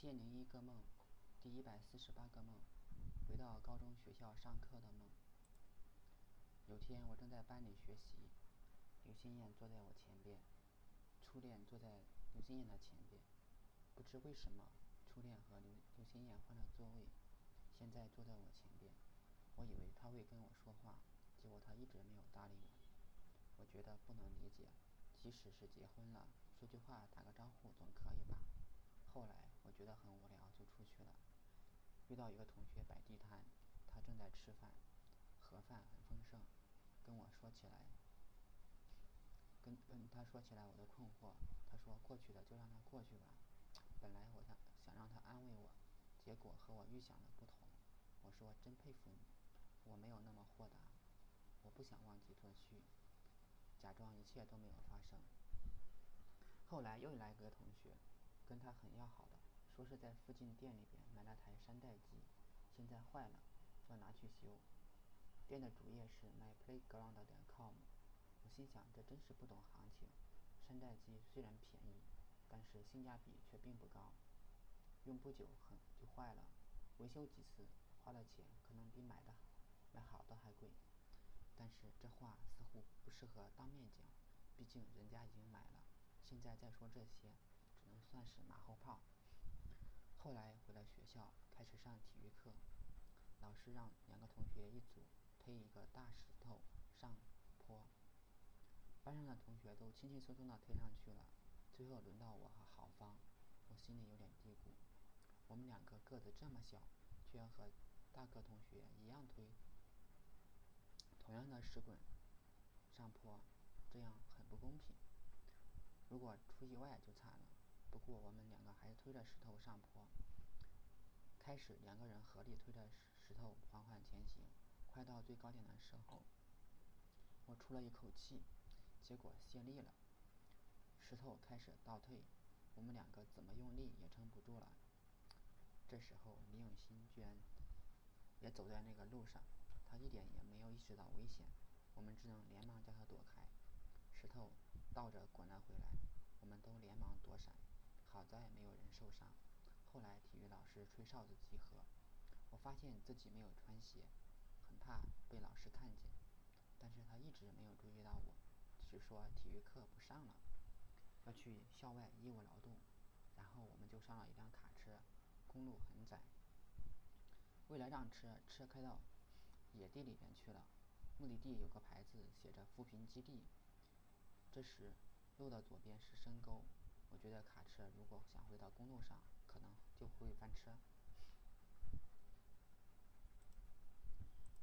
千零一个梦，第一百四十八个梦，回到高中学校上课的梦。有天我正在班里学习，刘心燕坐在我前边，初恋坐在刘心燕的前边。不知为什么，初恋和刘刘心燕换了座位，现在坐在我前边。我以为他会跟我说话，结果他一直没有搭理我。我觉得不能理解，即使是结婚了，说句话打个招呼总可以吧。很无聊，就出去了。遇到一个同学摆地摊，他正在吃饭，盒饭很丰盛，跟我说起来，跟跟他说起来我的困惑。他说过去的就让它过去吧。本来我想想让他安慰我，结果和我预想的不同。我说真佩服你，我没有那么豁达，我不想忘记过去，假装一切都没有发生。后来又来个同学，跟他很要好的，说是在附近店里边买了台山寨机，现在坏了，要拿去修。店的主页是 myplayground.com，我心想这真是不懂行情，山寨机虽然便宜，但是性价比却并不高，用不久很就坏了，维修几次花的钱可能比买的买好的还贵。但是这话似乎不适合当面讲，毕竟人家已经买了。现在再说这些，只能算是马后炮。后来回了学校，开始上体育课，老师让两个同学一组推一个大石头上坡，班上的同学都轻轻松松的推上去了，最后轮到我和郝芳，我心里有点嘀咕，我们两个个子这么小，却要和大个同学一样推同样的石滚上坡，这样很不公平。如果出意外就惨了。不过我们两个还推着石头上坡。开始两个人合力推着石头缓缓前行，快到最高点的时候，我出了一口气，结果泄力了，石头开始倒退，我们两个怎么用力也撑不住了。这时候李永新居然也走在那个路上，他一点也没有意识到危险，我们只能连忙叫他躲开。石头倒着滚了回来，我们都连忙躲闪，好在没有人受伤。后来体育老师吹哨子集合，我发现自己没有穿鞋，很怕被老师看见，但是他一直没有注意到我，只说体育课不上了，要去校外义务劳动。然后我们就上了一辆卡车，公路很窄，为了让车车开到野地里边去了，目的地有个牌子写着扶贫基地。这时，路的左边是深沟，我觉得卡车如果想回到公路上，可能就会翻车。